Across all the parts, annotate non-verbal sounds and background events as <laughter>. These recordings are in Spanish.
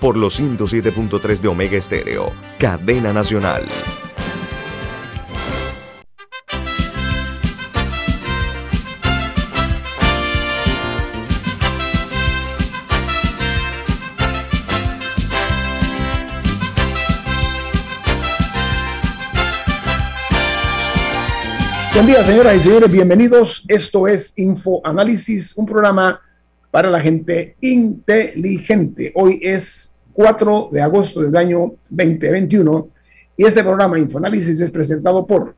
por los 107.3 de Omega Estéreo, cadena nacional. Buen día, señoras y señores, bienvenidos. Esto es Info Análisis, un programa para la gente inteligente. Hoy es 4 de agosto del año 2021 y este programa Infoanálisis es presentado por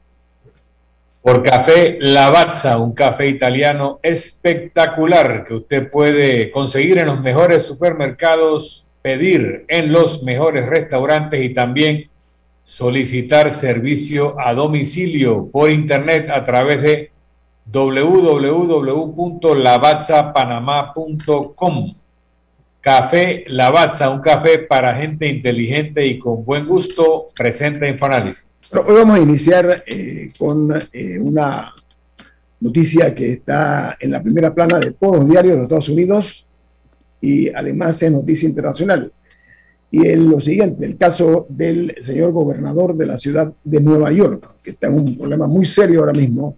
por Café Lavazza, un café italiano espectacular que usted puede conseguir en los mejores supermercados, pedir en los mejores restaurantes y también solicitar servicio a domicilio por internet a través de www.lavazzapanamá.com. Café Lavazza, un café para gente inteligente y con buen gusto, presenta Infoanálisis. Hoy vamos a iniciar eh, con eh, una noticia que está en la primera plana de todos los diarios de los Estados Unidos y además es noticia internacional. Y es lo siguiente, el caso del señor gobernador de la ciudad de Nueva York, que está en un problema muy serio ahora mismo,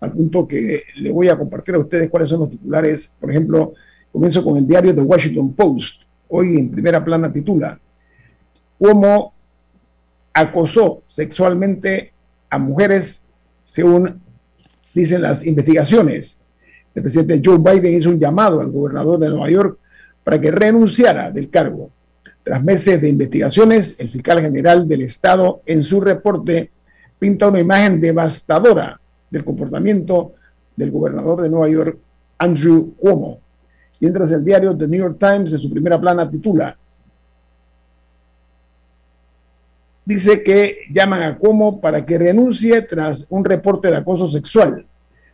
al punto que le voy a compartir a ustedes cuáles son los titulares. Por ejemplo, comienzo con el diario The Washington Post. Hoy en primera plana titula, cómo acosó sexualmente a mujeres según dicen las investigaciones. El presidente Joe Biden hizo un llamado al gobernador de Nueva York para que renunciara del cargo. Tras meses de investigaciones, el fiscal general del estado en su reporte pinta una imagen devastadora del comportamiento del gobernador de Nueva York, Andrew Cuomo. Mientras el diario The New York Times en su primera plana titula, dice que llaman a Cuomo para que renuncie tras un reporte de acoso sexual.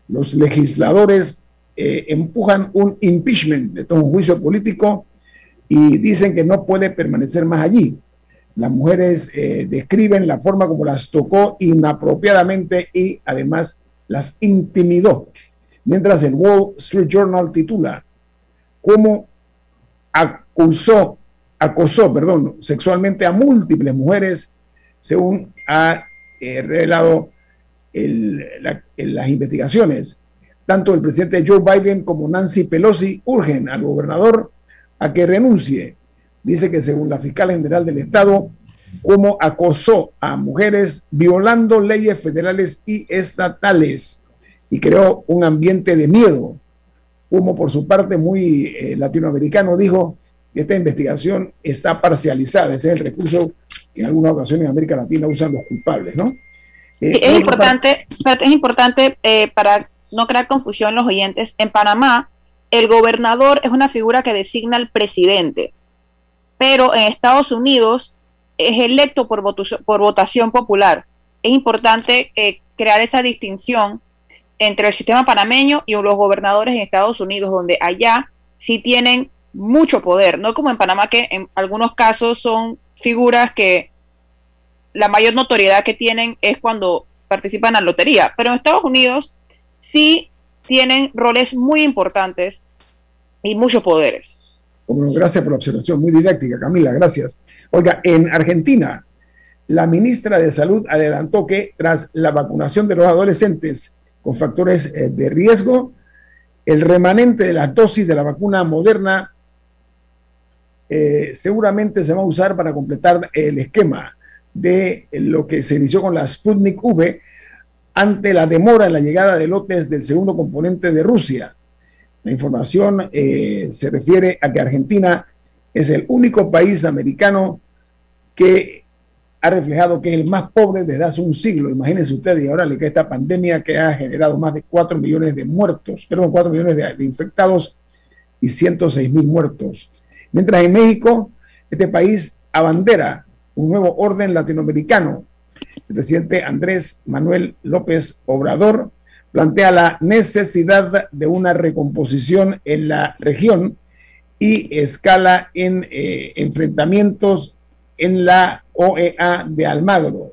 Los legisladores eh, empujan un impeachment, de todo un juicio político, y dicen que no puede permanecer más allí. Las mujeres eh, describen la forma como las tocó inapropiadamente y además las intimidó. Mientras el Wall Street Journal titula cómo acusó, acosó, perdón, sexualmente a múltiples mujeres, según ha eh, revelado las investigaciones. Tanto el presidente Joe Biden como Nancy Pelosi urgen al gobernador a que renuncie. Dice que según la fiscal general del estado, como acosó a mujeres violando leyes federales y estatales y creó un ambiente de miedo. Como por su parte muy eh, latinoamericano dijo que esta investigación está parcializada, ese es el recurso que en algunas ocasiones en América Latina usan los culpables, ¿no? Eh, es, importante, es importante eh, para no crear confusión los oyentes. En Panamá, el gobernador es una figura que designa al presidente, pero en Estados Unidos es electo por, por votación popular. Es importante eh, crear esa distinción entre el sistema panameño y los gobernadores en Estados Unidos, donde allá sí tienen mucho poder, no como en Panamá, que en algunos casos son figuras que la mayor notoriedad que tienen es cuando participan en la lotería, pero en Estados Unidos sí tienen roles muy importantes y muchos poderes. Gracias por la observación, muy didáctica, Camila, gracias. Oiga, en Argentina, la ministra de Salud adelantó que tras la vacunación de los adolescentes con factores eh, de riesgo, el remanente de la dosis de la vacuna moderna eh, seguramente se va a usar para completar el esquema de lo que se inició con la Sputnik V ante la demora en la llegada de lotes del segundo componente de Rusia. La información eh, se refiere a que Argentina es el único país americano que ha reflejado que es el más pobre desde hace un siglo. Imagínense ustedes, y ahora le queda esta pandemia que ha generado más de 4 millones de muertos, perdón, 4 millones de, de infectados y 106 mil muertos. Mientras en México, este país abandera un nuevo orden latinoamericano el presidente Andrés Manuel López Obrador plantea la necesidad de una recomposición en la región y escala en eh, enfrentamientos en la OEA de Almagro.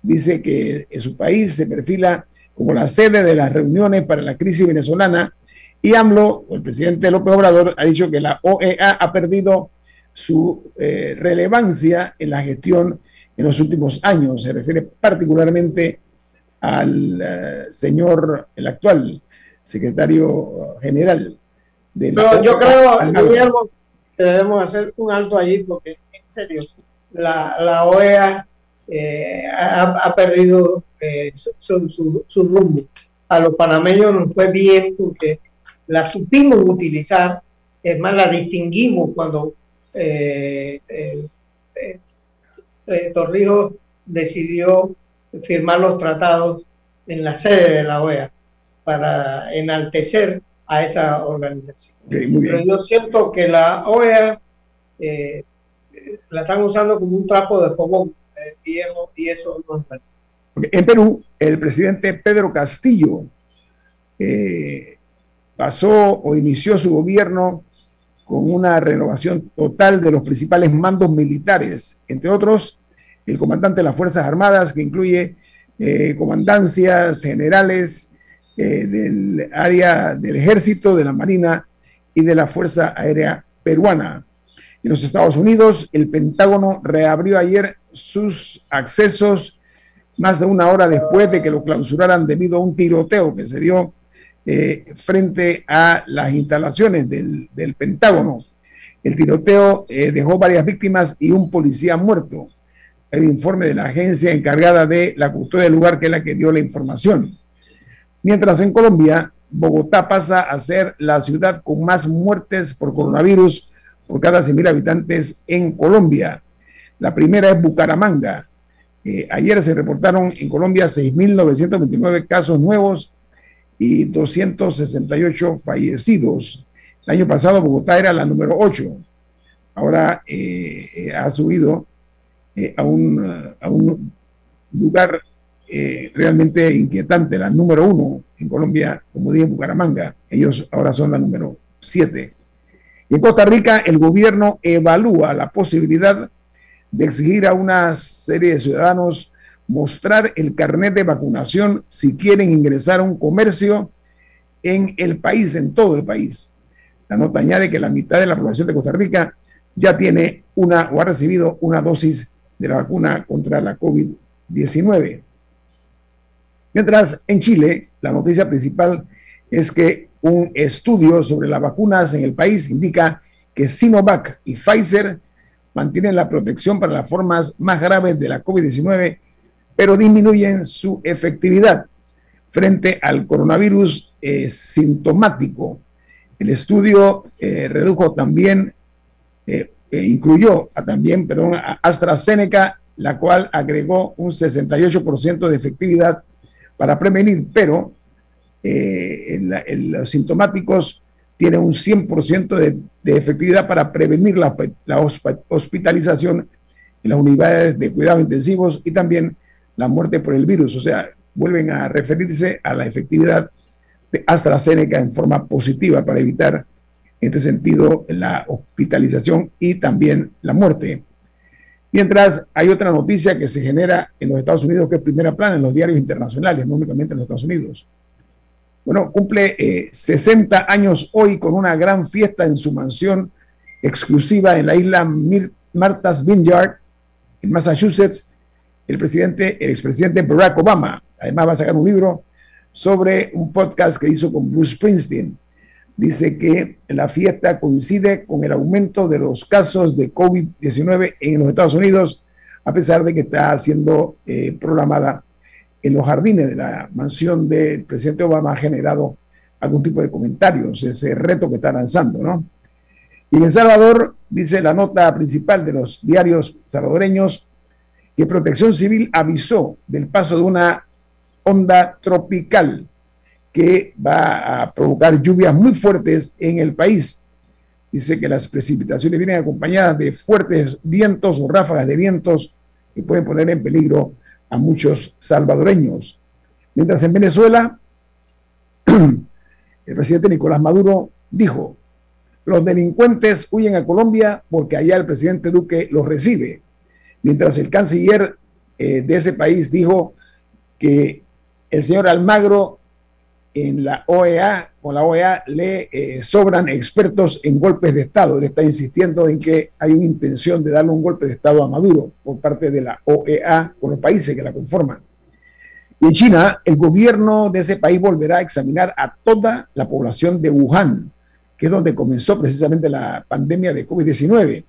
Dice que en su país se perfila como la sede de las reuniones para la crisis venezolana y AMLO, el presidente López Obrador, ha dicho que la OEA ha perdido su eh, relevancia en la gestión en los últimos años. Se refiere particularmente al eh, señor, el actual secretario general de la Yo creo, Guillermo, que debemos hacer un alto allí porque, en serio, la, OEA eh, ha, perdido su, su rumbo. A los panameños nos fue bien porque la supimos utilizar, es más, la distinguimos cuando eh, eh, eh, Torrijos decidió firmar los tratados en la sede de la OEA para enaltecer a esa organización. Pero yo siento que la OEA la están usando como un trapo de fogón y, eso, y eso no es En Perú, el presidente Pedro Castillo eh, pasó o inició su gobierno con una renovación total de los principales mandos militares, entre otros el comandante de las Fuerzas Armadas, que incluye eh, comandancias generales eh, del área del ejército, de la Marina y de la Fuerza Aérea Peruana. En los Estados Unidos, el Pentágono reabrió ayer sus accesos más de una hora después de que lo clausuraran debido a un tiroteo que se dio eh, frente a las instalaciones del, Pentágono. El tiroteo dejó varias víctimas y un policía muerto. El informe de la agencia encargada de la custodia del lugar, que es la que dio la información. Mientras en Colombia, Bogotá pasa a ser la ciudad con más muertes por coronavirus por cada 100.000 habitantes en Colombia. La primera es Bucaramanga. Eh, ayer se reportaron en Colombia 6.929 casos nuevos y 268 fallecidos. El año pasado Bogotá era la número 8. Ahora eh, eh, ha subido eh, a, un, a, un, lugar realmente inquietante, la número 1 en Colombia, como dije, en Bucaramanga. Ellos ahora son la número 7. En Costa Rica, el gobierno evalúa la posibilidad de exigir a una serie de ciudadanos mostrar el carnet de vacunación si quieren ingresar a un comercio en el país, en todo el país. La nota añade que la mitad de la población de Costa Rica ya tiene una o ha recibido una dosis de la vacuna contra la COVID-19. Mientras en Chile, la noticia principal es que un estudio sobre las vacunas en el país indica que Sinovac y Pfizer mantienen la protección para las formas más graves de la COVID-19 pero disminuyen su efectividad frente al coronavirus eh, sintomático. El estudio eh, redujo también, eh, incluyó a también, perdón, a AstraZeneca, la cual agregó un 68% de efectividad para prevenir, pero los sintomáticos tienen un 100% de, de, efectividad para prevenir la, la hospitalización en las unidades de cuidados intensivos y también la muerte por el virus. O sea, vuelven a referirse a la efectividad de AstraZeneca en forma positiva para evitar, en este sentido, la hospitalización y también la muerte. Mientras hay otra noticia que se genera en los Estados Unidos, que es primera plana en los diarios internacionales, no únicamente en los Estados Unidos. Bueno, cumple 60 eh, años hoy con una gran fiesta en su mansión exclusiva en la isla Martha's Vineyard, en Massachusetts, el presidente, el expresidente Barack Obama. Además va a sacar un libro sobre un podcast que hizo con Bruce Springsteen. Dice que la fiesta coincide con el aumento de los casos de COVID-19 en los Estados Unidos, a pesar de que está siendo eh, programada en los jardines de la mansión del presidente Obama ha generado algún tipo de comentarios, ese reto que está lanzando, ¿no? Y en Salvador, dice la nota principal de los diarios salvadoreños, que Protección Civil avisó del paso de una onda tropical que va a provocar lluvias muy fuertes en el país. Dice que las precipitaciones vienen acompañadas de fuertes vientos o ráfagas de vientos que pueden poner en peligro a muchos salvadoreños. Mientras en Venezuela, <clears throat> el presidente Nicolás Maduro dijo, los delincuentes huyen a Colombia porque allá el presidente Duque los recibe. Mientras el canciller eh, de ese país dijo que el señor Almagro en la OEA, con la OEA le eh, sobran expertos en golpes de Estado. Él está insistiendo en que hay una intención de darle un golpe de Estado a Maduro por parte de la OEA con los países que la conforman. Y en China, el gobierno de ese país volverá a examinar a toda la población de Wuhan, que es donde comenzó precisamente la pandemia de COVID-19.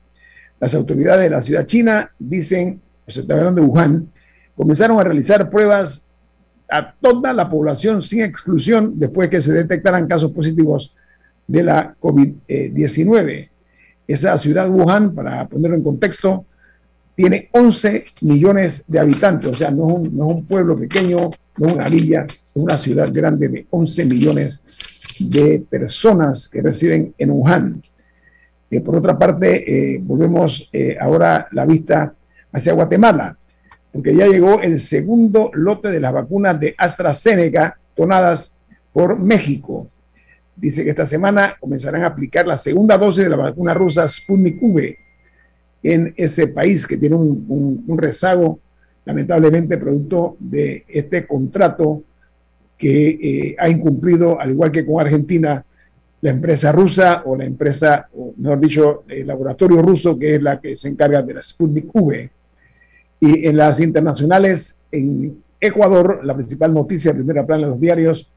Las autoridades de la ciudad china dicen, se está hablando de Wuhan, comenzaron a realizar pruebas a toda la población sin exclusión después que se detectaran casos positivos de la COVID-19. Esa ciudad Wuhan, para ponerlo en contexto, tiene 11 millones de habitantes, o sea, no es un, no es un pueblo pequeño, no es una villa, es una ciudad grande de 11 millones de personas que residen en Wuhan. Eh, por otra parte, eh, volvemos eh, ahora la vista hacia Guatemala porque ya llegó el segundo lote de las vacunas de AstraZeneca donadas por México. Dice que esta semana comenzarán a aplicar la segunda dosis de la vacuna rusa Sputnik V en ese país que tiene un, rezago, lamentablemente, producto de este contrato que eh, ha incumplido, al igual que con Argentina, la empresa rusa o la empresa, o mejor dicho, el laboratorio ruso, que es la que se encarga de la Sputnik V. Y en las internacionales, en Ecuador, la principal noticia de primera plana en los diarios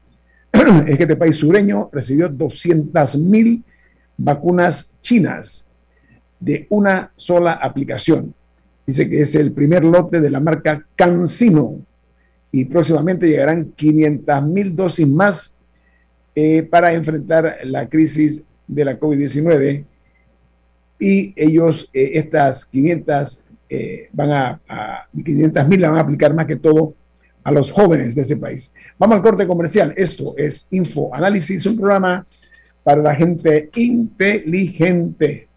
<clears throat> es que este país sureño recibió 200 mil vacunas chinas de una sola aplicación. Dice que es el primer lote de la marca CanSino y próximamente llegarán 500 mil dosis más eh, para enfrentar la crisis de la COVID-19. Y ellos, eh, estas 500 eh, van a, a 500 mil la van a aplicar más que todo a los jóvenes de ese país. Vamos al corte comercial. Esto es Info Análisis, un programa para la gente inteligente.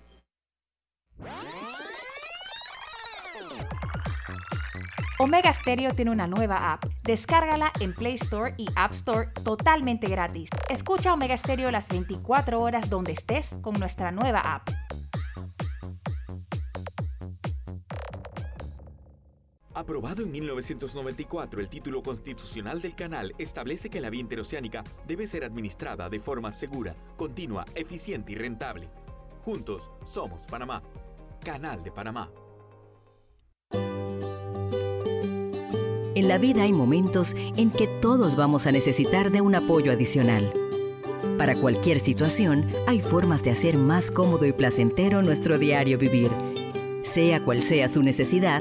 Omega Stereo tiene una nueva app. Descárgala en Play Store y App Store totalmente gratis. Escucha Omega Stereo las 24 horas donde estés con nuestra nueva app. Aprobado en 1994, el título constitucional del canal establece que la vía interoceánica debe ser administrada de forma segura, continua, eficiente y rentable. Juntos somos Panamá. Canal de Panamá. En la vida hay momentos en que todos vamos a necesitar de un apoyo adicional. Para cualquier situación, hay formas de hacer más cómodo y placentero nuestro diario vivir. Sea cual sea su necesidad,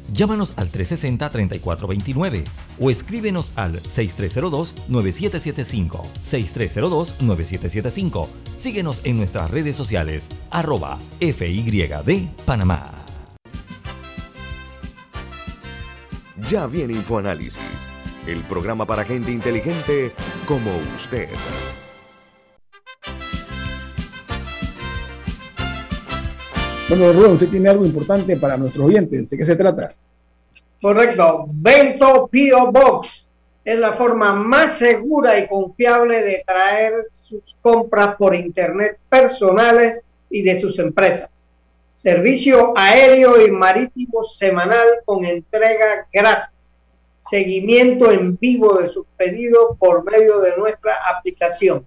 Llámanos al 360-3429 o escríbenos al 6302-9775. 6302-9775. Síguenos en nuestras redes sociales, arroba FYD Panamá. Ya viene InfoAnálisis, el programa para gente inteligente como usted. Bueno, Rubén, usted tiene algo importante para nuestros oyentes. ¿De qué se trata? Correcto. Bento Pio Box es la forma más segura y confiable de traer sus compras por internet personales y de sus empresas. Servicio aéreo y marítimo semanal con entrega gratis. Seguimiento en vivo de sus pedidos por medio de nuestra aplicación.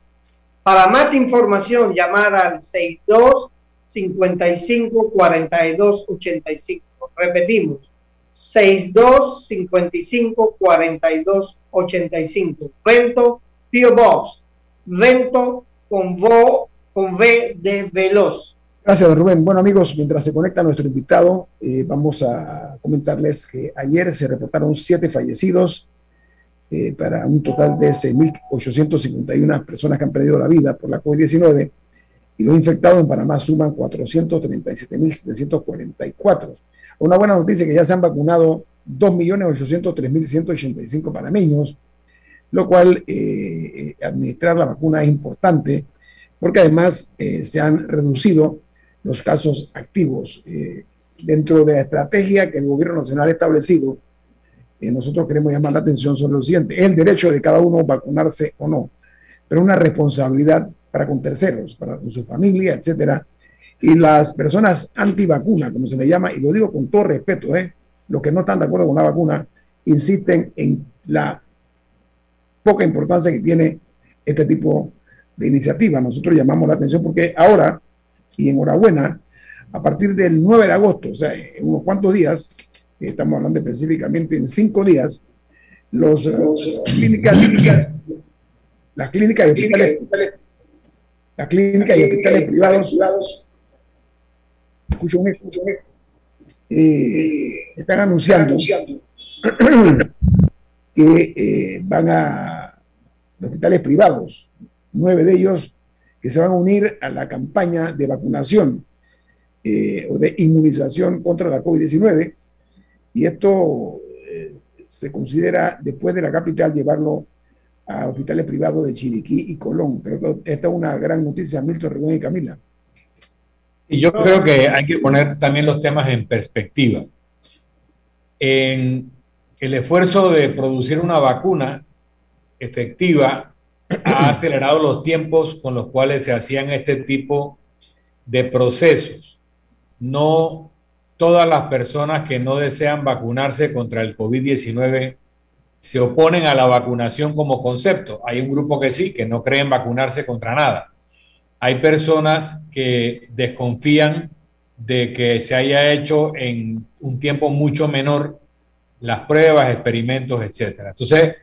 Para más información, llamar al 62 55 42 85. Repetimos, 62 55 42 85. Vento Pio Box. Vento con, vo, con V de Veloz. Gracias, Rubén. Bueno, amigos, mientras se conecta nuestro invitado, eh, vamos a comentarles que ayer se reportaron siete fallecidos eh, para un total de 6.851 personas que han perdido la vida por la COVID-19 y los infectados en Panamá suman 437.744. Una buena noticia que ya se han vacunado 2.803.185 panameños, lo cual eh, eh, administrar la vacuna es importante porque además eh, se han reducido los casos activos. dentro de la estrategia que el gobierno nacional ha establecido, nosotros queremos llamar la atención sobre lo siguiente, el derecho de cada uno vacunarse o no, pero una responsabilidad para con terceros, para con su familia, etcétera. Y las personas antivacunas, como se le llama, y lo digo con todo respeto, ¿eh? los que no están de acuerdo con la vacuna, insisten en la poca importancia que tiene este tipo de iniciativa. Nosotros llamamos la atención porque ahora, y enhorabuena, a partir del 9 de agosto, o sea, en unos cuantos días, estamos hablando específicamente en cinco días, los, clínicas, las clínicas y hospitales las clínicas y hospitales privados, escucho escucho eh, están anunciando <clears throat> que eh, van a hospitales privados, nueve de ellos que se van a unir a la campaña de vacunación eh, o de inmunización contra la COVID-19. Y esto se considera, después de la capital, llevarlo a hospitales privados de Chiriquí y Colón. Creo que esta es una gran noticia, Milton Rubén y Camila. Y yo creo que hay que poner también los temas en perspectiva. En el esfuerzo de producir una vacuna efectiva ha <clears throat> acelerado los tiempos con los cuales se hacían este tipo de procesos. No todas las personas que no desean vacunarse contra el COVID-19 se oponen a la vacunación como concepto. Hay un grupo que sí, que no creen vacunarse contra nada. Hay personas que desconfían de que se haya hecho en un tiempo mucho menor las pruebas, experimentos, etc. Entonces,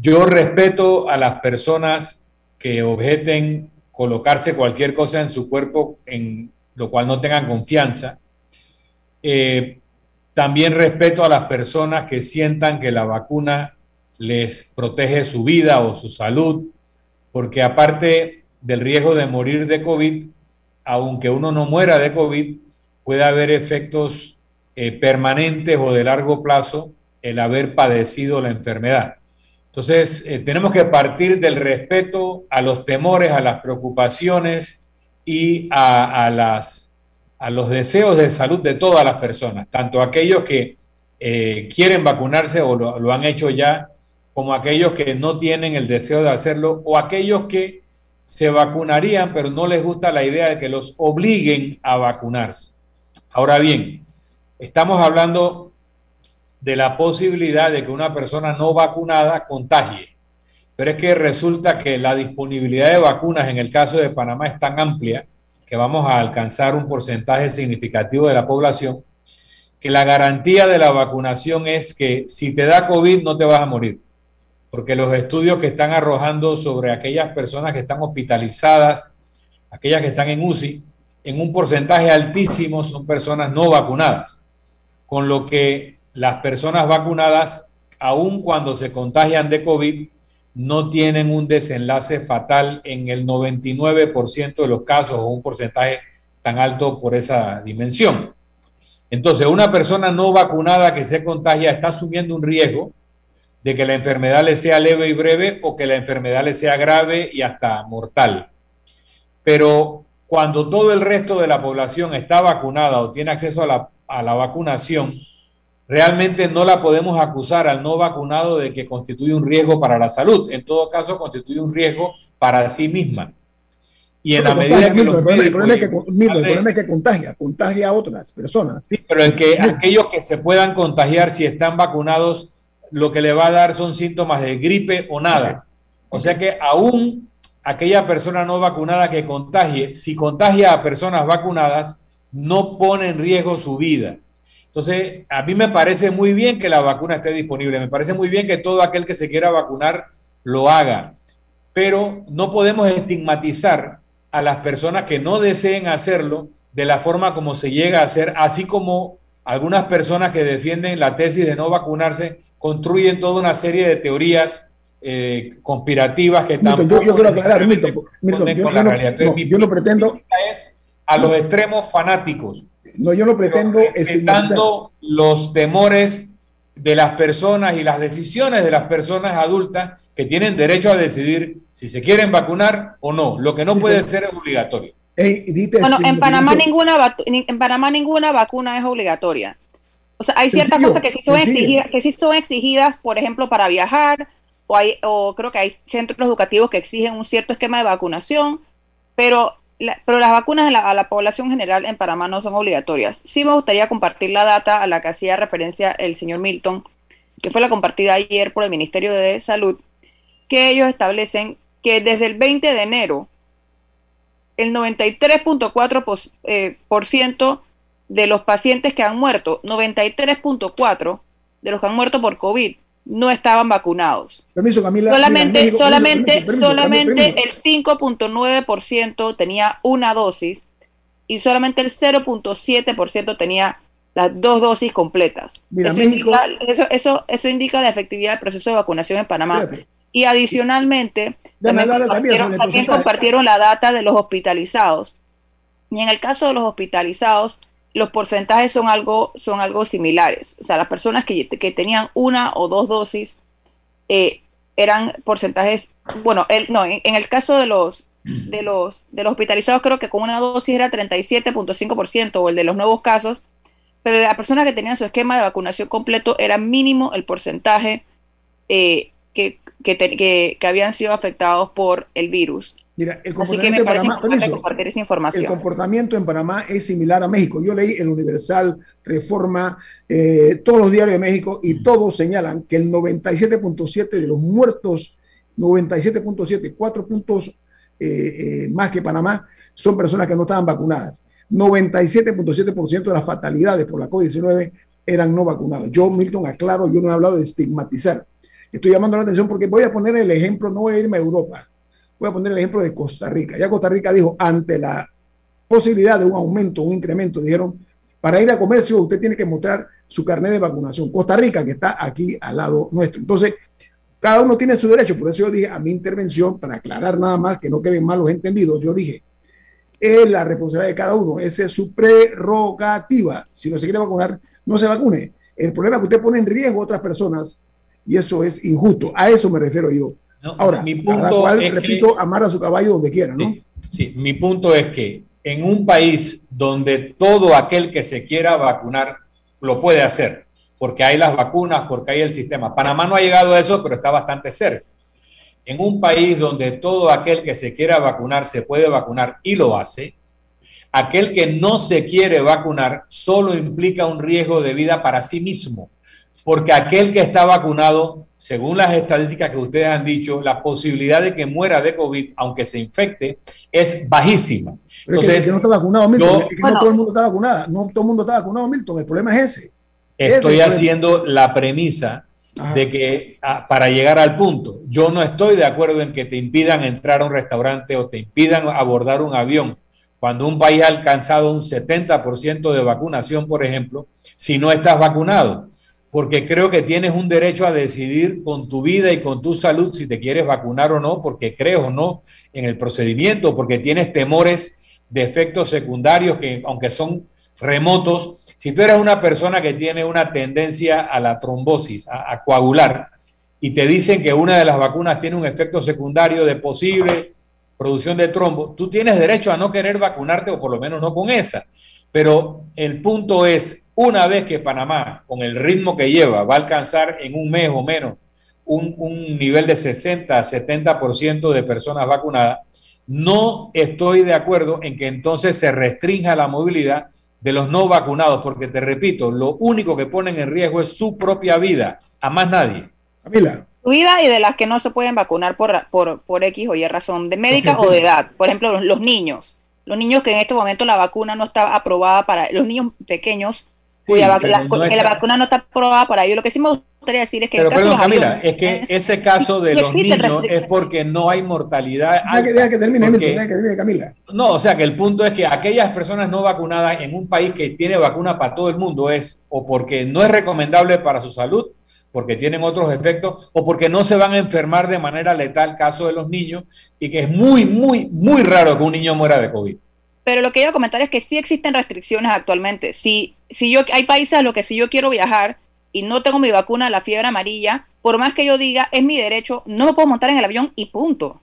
yo respeto a las personas que objeten colocarse cualquier cosa en su cuerpo en lo cual no tengan confianza. Eh, también respeto a las personas que sientan que la vacuna les protege su vida o su salud, porque aparte del riesgo de morir de COVID, aunque uno no muera de COVID, puede haber efectos eh, permanentes o de largo plazo el haber padecido la enfermedad. Entonces, eh, tenemos que partir del respeto a los temores, a las preocupaciones y a las a los deseos de salud de todas las personas, tanto aquellos que eh, quieren vacunarse o lo, han hecho ya, como aquellos que no tienen el deseo de hacerlo, o aquellos que se vacunarían, pero no les gusta la idea de que los obliguen a vacunarse. Ahora bien, estamos hablando de la posibilidad de que una persona no vacunada contagie. Pero es que resulta que la disponibilidad de vacunas en el caso de Panamá es tan amplia que vamos a alcanzar un porcentaje significativo de la población, que la garantía de la vacunación es que si te da COVID no te vas a morir, porque los estudios que están arrojando sobre aquellas personas que están hospitalizadas, aquellas que están en UCI, en un porcentaje altísimo son personas no vacunadas, con lo que las personas vacunadas, aun cuando se contagian de COVID, no tienen un desenlace fatal en el 99% de los casos o un porcentaje tan alto por esa dimensión. Entonces, una persona no vacunada que se contagia está asumiendo un riesgo de que la enfermedad le sea leve y breve o que la enfermedad le sea grave y hasta mortal. Pero cuando todo el resto de la población está vacunada o tiene acceso a la, a la vacunación, realmente no la podemos acusar al no vacunado de que constituye un riesgo para la salud. En todo caso, constituye un riesgo para sí misma. Y en la medida que el, problema es que, contagia, contagia a otras personas. Sí, pero el que aquellos que se puedan contagiar si están vacunados, lo que le va a dar son síntomas de gripe o nada. O sea que aún aquella persona no vacunada que contagie, si contagia a personas vacunadas, no pone en riesgo su vida. Entonces, a mí me parece muy bien que la vacuna esté disponible, me parece muy bien que todo aquel que se quiera vacunar lo haga, pero no podemos estigmatizar a las personas que no deseen hacerlo de la forma como se llega a hacer, así como algunas personas que defienden la tesis de no vacunarse construyen toda una serie de teorías eh, conspirativas que tampoco yo, quiero aclarar, Milton, yo, la realidad. yo no pretendo es a los extremos fanáticos. No, yo no pretendo respetando los temores de las personas y las decisiones de las personas adultas que tienen derecho a decidir si se quieren vacunar o no. Lo que no puede ser es obligatorio. bueno, en Panamá, ninguna, en Panamá ninguna vacuna es obligatoria. O sea, hay ciertas cosas que sí, son exigidas, que sí son exigidas, por ejemplo, para viajar, o, hay, o creo que hay centros educativos que exigen un cierto esquema de vacunación, pero, pero las vacunas a la, población general en Panamá no son obligatorias. Sí me gustaría compartir la data a la que hacía referencia el señor Milton, que fue la compartida ayer por el Ministerio de Salud, que ellos establecen que desde el 20 de enero, el 93.4% eh, por ciento de los pacientes que han muerto, 93.4% de los que han muerto por COVID, no estaban vacunados. Permiso, Camila. Solamente, solamente, solamente el 5.9% tenía una dosis y solamente el 0.7% tenía las dos dosis completas. eso, indica, eso, eso, indica la efectividad del proceso de vacunación en Panamá. Y adicionalmente, también compartieron la data de los hospitalizados. Y en el caso de los hospitalizados, los porcentajes son algo, son algo similares. O sea, las personas que, tenían una o dos dosis eh, eran porcentajes, bueno, no, en, el caso de los, de, los, de los hospitalizados creo que con una dosis era 37.5% o el de los nuevos casos, pero las personas que tenían su esquema de vacunación completo era mínimo el porcentaje eh, que, que, que habían sido afectados por el virus. Mira, el comportamiento, en Panamá, el comportamiento en Panamá es similar a México. Yo leí el Universal, Reforma, eh, todos los diarios de México y todos señalan que el 97.7 de los muertos, 97.7, cuatro puntos eh, eh, más que Panamá, son personas que no estaban vacunadas. 97.7% de las fatalidades por la COVID-19 eran no vacunados. Yo, Milton, aclaro, yo no he hablado de estigmatizar. Estoy llamando la atención porque voy a poner el ejemplo, no voy a irme a Europa Voy a poner el ejemplo de Costa Rica. Ya Costa Rica dijo, ante la posibilidad de un aumento, un incremento, dijeron, para ir a comercio usted tiene que mostrar su carnet de vacunación. Costa Rica, que está aquí al lado nuestro. Entonces, cada uno tiene su derecho. Por eso yo dije a mi intervención, para aclarar nada más, que no queden malos entendidos, yo dije, es la responsabilidad de cada uno, esa es su prerrogativa. Si no se quiere vacunar, no se vacune. El problema es que usted pone en riesgo a otras personas y eso es injusto. A eso me refiero yo. Ahora, mi punto es repito, que, amar a su caballo donde quiera, ¿no? Sí, mi punto es que en un país donde todo aquel que se quiera vacunar lo puede hacer, porque hay las vacunas, porque hay el sistema. Panamá no ha llegado a eso, pero está bastante cerca. En un país donde todo aquel que se quiera vacunar se puede vacunar y lo hace, aquel que no se quiere vacunar solo implica un riesgo de vida para sí mismo, porque aquel que está vacunado según las estadísticas que ustedes han dicho, la posibilidad de que muera de COVID, aunque se infecte, es bajísima. Entonces, que, no está vacunado, Milton. no todo el mundo está vacunado. No todo el mundo está vacunado, Milton. El problema es ese. Estoy haciendo la premisa de que ah, para llegar al punto, yo no estoy de acuerdo en que te impidan entrar a un restaurante o te impidan abordar un avión cuando un país ha alcanzado un 70% de vacunación, por ejemplo, si no estás vacunado porque creo que tienes un derecho a decidir con tu vida y con tu salud si te quieres vacunar o no, porque crees o no en el procedimiento, porque tienes temores de efectos secundarios que aunque son remotos, si tú eres una persona que tiene una tendencia a la trombosis, a, coagular, y te dicen que una de las vacunas tiene un efecto secundario de posible producción de trombo, tú tienes derecho a no querer vacunarte o por lo menos no con esa. Pero el punto es, una vez que Panamá, con el ritmo que lleva, va a alcanzar en un mes o menos un, nivel de 60 a 70% de personas vacunadas, no estoy de acuerdo en que entonces se restrinja la movilidad de los no vacunados, porque te repito, lo único que ponen en riesgo es su propia vida, a más nadie. Camila. incluidas y de las que no se pueden vacunar por, por, por X o Y razón de médica o de edad. Por ejemplo, los, niños. Los niños que en este momento la vacuna no está aprobada para los niños pequeños, cuya la, que la vacuna no está aprobada para ellos. Lo que sí me gustaría decir es que... Pero, perdón, Camila, es que ese caso de los niños es porque no hay mortalidad. Deja que, termine, que termine, Camila. No, o sea que el punto es que aquellas personas no vacunadas en un país que tiene vacuna para todo el mundo es o porque no es recomendable para su salud porque tienen otros efectos o porque no se van a enfermar de manera letal, caso de los niños, y que es muy, muy, muy raro que un niño muera de COVID. Pero lo que iba a comentar es que sí existen restricciones actualmente. Si, si yo, hay países a los que si yo quiero viajar y no tengo mi vacuna de la fiebre amarilla, por más que yo diga, es mi derecho, no me puedo montar en el avión y punto.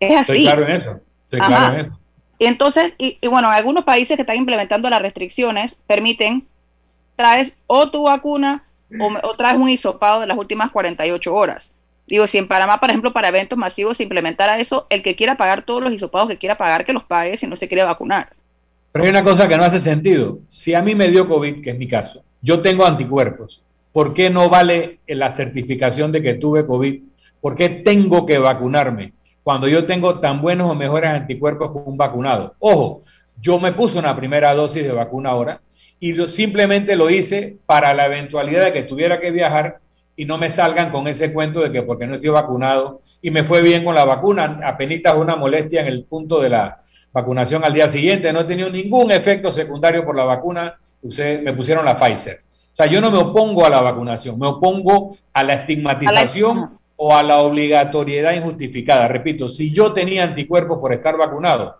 Es así. Estoy claro en eso. Estoy claro en eso. Y entonces, y, y bueno, algunos países que están implementando las restricciones permiten, traes o tu vacuna o, traes un hisopado de las últimas 48 horas. Digo, si en Panamá, por ejemplo, para eventos masivos se implementara eso, el que quiera pagar todos los hisopados que quiera pagar, que los pague si no se quiere vacunar. Pero hay una cosa que no hace sentido. Si a mí me dio COVID, que es mi caso, yo tengo anticuerpos, ¿por qué no vale la certificación de que tuve COVID? ¿Por qué tengo que vacunarme cuando yo tengo tan buenos o mejores anticuerpos como un vacunado? Ojo, yo me puse una primera dosis de vacuna ahora y simplemente lo hice para la eventualidad de que tuviera que viajar y no me salgan con ese cuento de que porque no estoy vacunado y me fue bien con la vacuna, apenas una molestia en el punto de la vacunación al día siguiente, no he tenido ningún efecto secundario por la vacuna, me pusieron la Pfizer. O sea, yo no me opongo a la vacunación, me opongo a la estigmatización o a la obligatoriedad injustificada. Repito, si yo tenía anticuerpos por estar vacunado,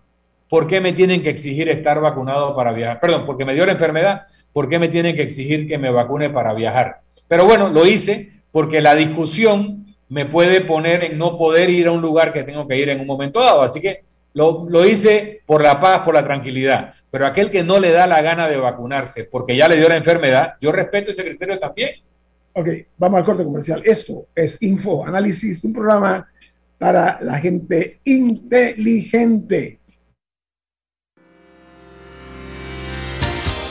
¿por qué me tienen que exigir estar vacunado para viajar? Perdón, porque me dio la enfermedad, ¿por qué me tienen que exigir que me vacune para viajar? Pero bueno, lo hice porque la discusión me puede poner en no poder ir a un lugar que tengo que ir en un momento dado. Así que lo, lo, hice por la paz, por la tranquilidad. Pero aquel que no le da la gana de vacunarse porque ya le dio la enfermedad, yo respeto ese criterio también. Ok, vamos al corte comercial. Esto es Info Análisis, un programa para la gente inteligente.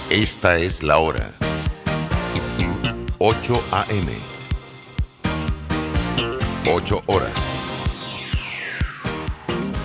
Esta es la hora. 8 a.m. 8 horas.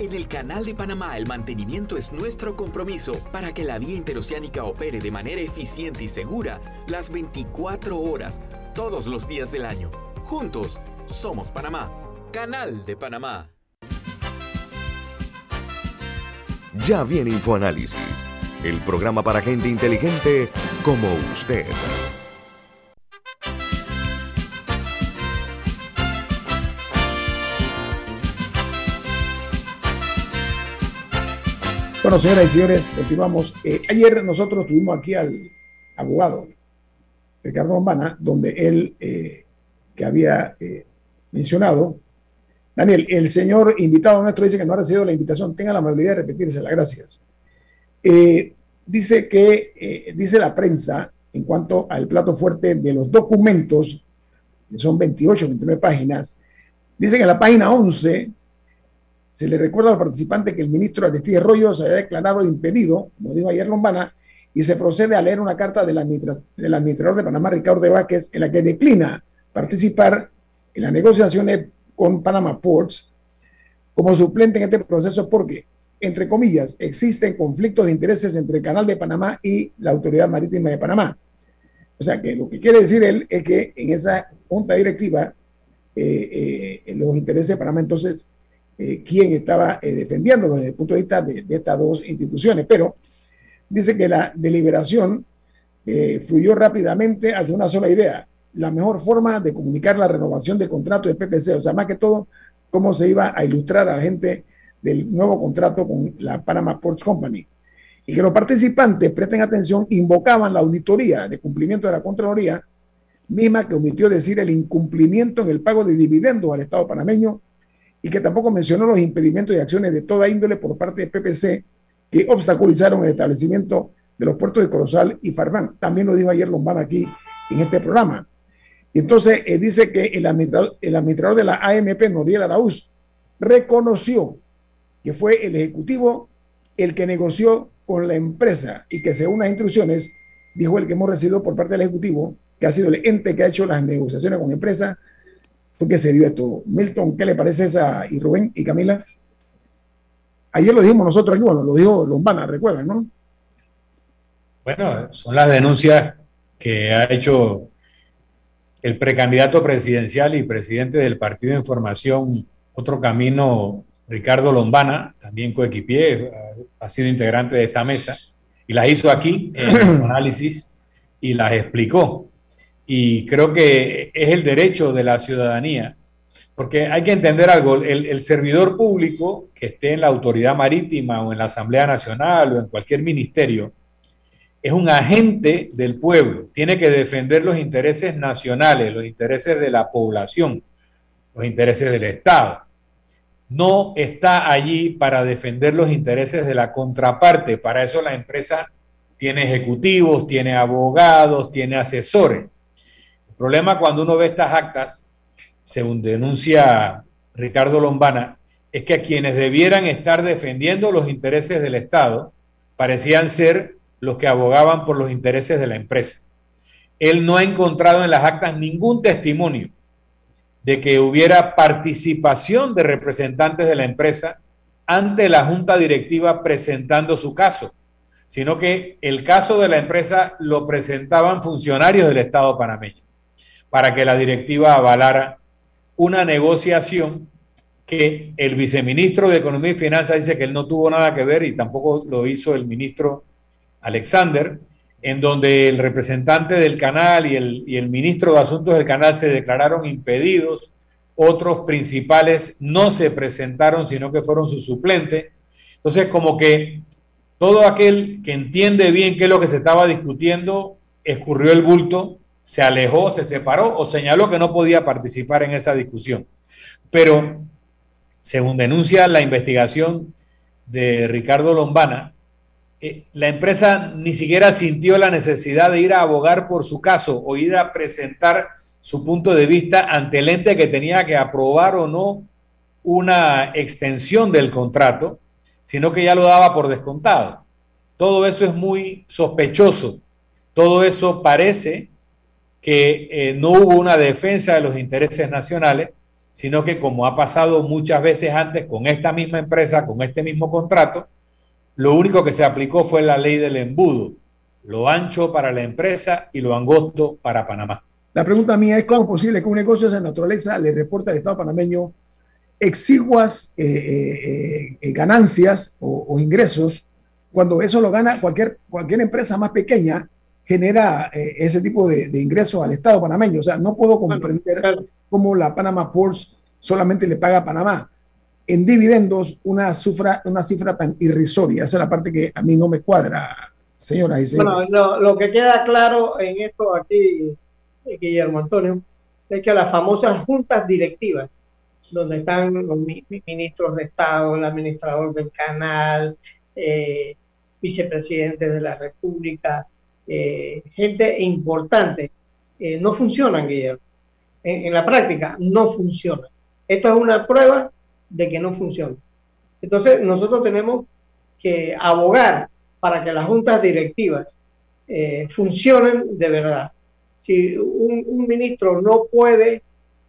En el Canal de Panamá el mantenimiento es nuestro compromiso para que la vía interoceánica opere de manera eficiente y segura las 24 horas, todos los días del año. Juntos, somos Panamá. Canal de Panamá. Ya viene InfoAnálisis, el programa para gente inteligente como usted. Bueno, señoras y señores, continuamos. Eh, ayer nosotros tuvimos aquí al abogado Ricardo Bombana, donde él, eh, que había eh, mencionado, Daniel, el señor invitado nuestro dice que no ha recibido la invitación, tenga la amabilidad de repetírsela, gracias. dice que, dice la prensa, en cuanto al plato fuerte de los documentos, que son 28, 29 páginas, dice que en la página 11 Se le recuerda a los participantes que el ministro Aristide Arroyo se había declarado impedido, como dijo ayer Lombana, y se procede a leer una carta del, administrador de Panamá, Ricardo de Vázquez, en la que declina participar en las negociaciones con Panama Ports como suplente en este proceso porque, entre comillas, existen conflictos de intereses entre el Canal de Panamá y la Autoridad Marítima de Panamá. O sea que lo que quiere decir él es que en esa junta directiva eh, eh, los intereses de Panamá, entonces, eh, ¿quién estaba defendiéndolo desde el punto de vista de, de, estas dos instituciones? Pero dice que la deliberación fluyó rápidamente hacia una sola idea, la mejor forma de comunicar la renovación del contrato de PPC, o sea, más que todo, cómo se iba a ilustrar a la gente del nuevo contrato con la Panama Ports Company. Y que los participantes, presten atención, invocaban la auditoría de cumplimiento de la Contraloría, misma que omitió decir el incumplimiento en el pago de dividendos al Estado panameño y que tampoco mencionó los impedimentos y acciones de toda índole por parte de PPC que obstaculizaron el establecimiento de los puertos de Corozal y Farfán. También lo dijo ayer Lombana aquí en este programa. Y entonces eh, dice que el administrador, el administrador de la AMP, Noriel Araúz, reconoció que fue el Ejecutivo el que negoció con la empresa y que según las instrucciones, dijo el que hemos recibido por parte del Ejecutivo, que ha sido el ente que ha hecho las negociaciones con la empresa, fue que se dio esto. Milton, ¿qué le parece esa? Y Rubén y Camila. Ayer lo dijimos nosotros aquí, bueno, lo dijo Lombana, recuerdan, ¿no? Bueno, son las denuncias que ha hecho el precandidato presidencial y presidente del Partido de Información Otro Camino, Ricardo Lombana, también coequipier, ha sido integrante de esta mesa, y las hizo aquí en el análisis y las explicó. Y creo que es el derecho de la ciudadanía, porque hay que entender algo, el, servidor público que esté en la autoridad marítima o en la Asamblea Nacional o en cualquier ministerio, es un agente del pueblo, tiene que defender los intereses nacionales, los intereses de la población, los intereses del Estado. No está allí para defender los intereses de la contraparte. Para eso la empresa tiene ejecutivos, tiene abogados, tiene asesores. Problema cuando uno ve estas actas, según denuncia Ricardo Lombana, es que quienes debieran estar defendiendo los intereses del Estado parecían ser los que abogaban por los intereses de la empresa. Él no ha encontrado en las actas ningún testimonio de que hubiera participación de representantes de la empresa ante la junta directiva presentando su caso, sino que el caso de la empresa lo presentaban funcionarios del Estado panameño para que la directiva avalara una negociación que el viceministro de Economía y Finanzas dice que él no tuvo nada que ver y tampoco lo hizo el ministro Alexander, en donde el representante del canal y el, y el ministro de Asuntos del canal se declararon impedidos, otros principales no se presentaron, sino que fueron su suplente. Entonces, como que todo aquel que entiende bien qué es lo que se estaba discutiendo, escurrió el bulto, se alejó, se separó o señaló que no podía participar en esa discusión. Pero, según denuncia la investigación de Ricardo Lombana, eh, la empresa ni siquiera sintió la necesidad de ir a abogar por su caso o ir a presentar su punto de vista ante el ente que tenía que aprobar o no una extensión del contrato, sino que ya lo daba por descontado. Todo eso es muy sospechoso. Todo eso parece que eh, no hubo una defensa de los intereses nacionales, sino que como ha pasado muchas veces antes con esta misma empresa, con este mismo contrato, lo único que se aplicó fue la ley del embudo, lo ancho para la empresa y lo angosto para Panamá. La pregunta mía es cómo es posible que un negocio de esa naturaleza le reporte al Estado panameño exiguas eh, eh, eh, ganancias o, ingresos cuando eso lo gana cualquier, cualquier empresa más pequeña genera ese tipo de, de, ingresos al Estado panameño. O sea, no puedo comprender cómo la Panama Ports solamente le paga a Panamá en dividendos una cifra, una cifra tan irrisoria. Esa es la parte que a mí no me cuadra, señora. Y Bueno, lo, que queda claro en esto aquí, Guillermo Antonio, es que las famosas juntas directivas, donde están los ministros de Estado, el administrador del canal, eh, vicepresidente de la República, eh, gente importante, eh, no funcionan, Guillermo. En, en la práctica, no funcionan. Esto es una prueba de que no funciona. Entonces, nosotros tenemos que abogar para que las juntas directivas eh, funcionen de verdad. Si un, ministro no puede,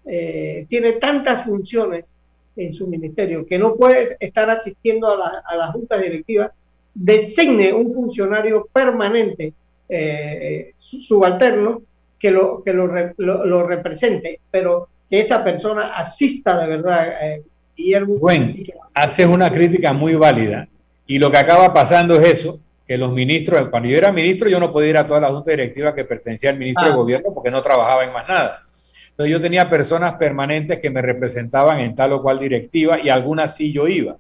tiene tantas funciones en su ministerio que no puede estar asistiendo a la, a la junta directiva, designe un funcionario permanente eh, subalterno que, lo, que lo, lo, represente, pero que esa persona asista de verdad. Eh, Guillermo. Bueno, haces una crítica muy válida y lo que acaba pasando es eso, que los ministros, cuando yo era ministro yo no podía ir a toda la junta directiva que pertenecía al ministro de ah. gobierno porque no trabajaba en más nada. Entonces yo tenía personas permanentes que me representaban en tal o cual directiva y algunas sí yo iba.